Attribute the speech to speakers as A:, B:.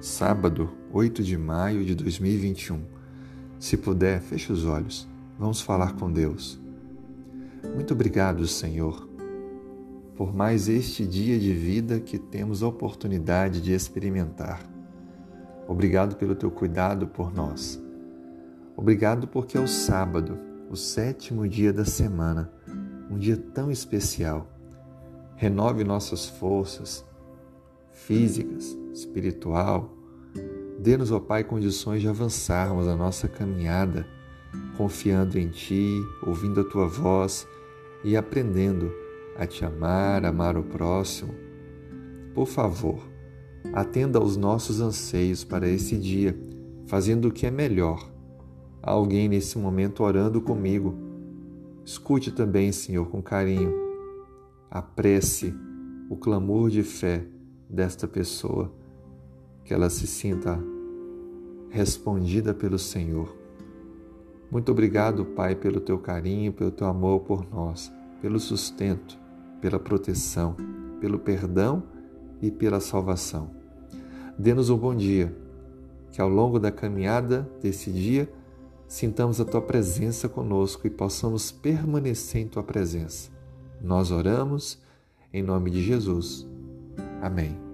A: sábado, 8 de maio de 2021. Se puder, feche os olhos. Vamos falar com Deus. Muito obrigado, Senhor, por mais este dia de vida que temos a oportunidade de experimentar. Obrigado pelo teu cuidado por nós. Obrigado porque é o sábado, o sétimo dia da semana, um dia tão especial. Renove nossas forças físicas, espiritual. Dê-nos, ó Pai, condições de avançarmos a nossa caminhada, confiando em Ti, ouvindo a Tua voz e aprendendo a Te amar, amar o próximo. Por favor, atenda aos nossos anseios para esse dia, fazendo o que é melhor. Há alguém nesse momento orando comigo. Escute também, Senhor, com carinho. Apresse o clamor de fé desta pessoa, que ela se sinta respondida pelo Senhor. Muito obrigado, Pai, pelo teu carinho, pelo teu amor por nós, pelo sustento, pela proteção, pelo perdão e pela salvação. Dê-nos um bom dia, que ao longo da caminhada desse dia sintamos a tua presença conosco e possamos permanecer em tua presença. Nós oramos em nome de Jesus. Amém.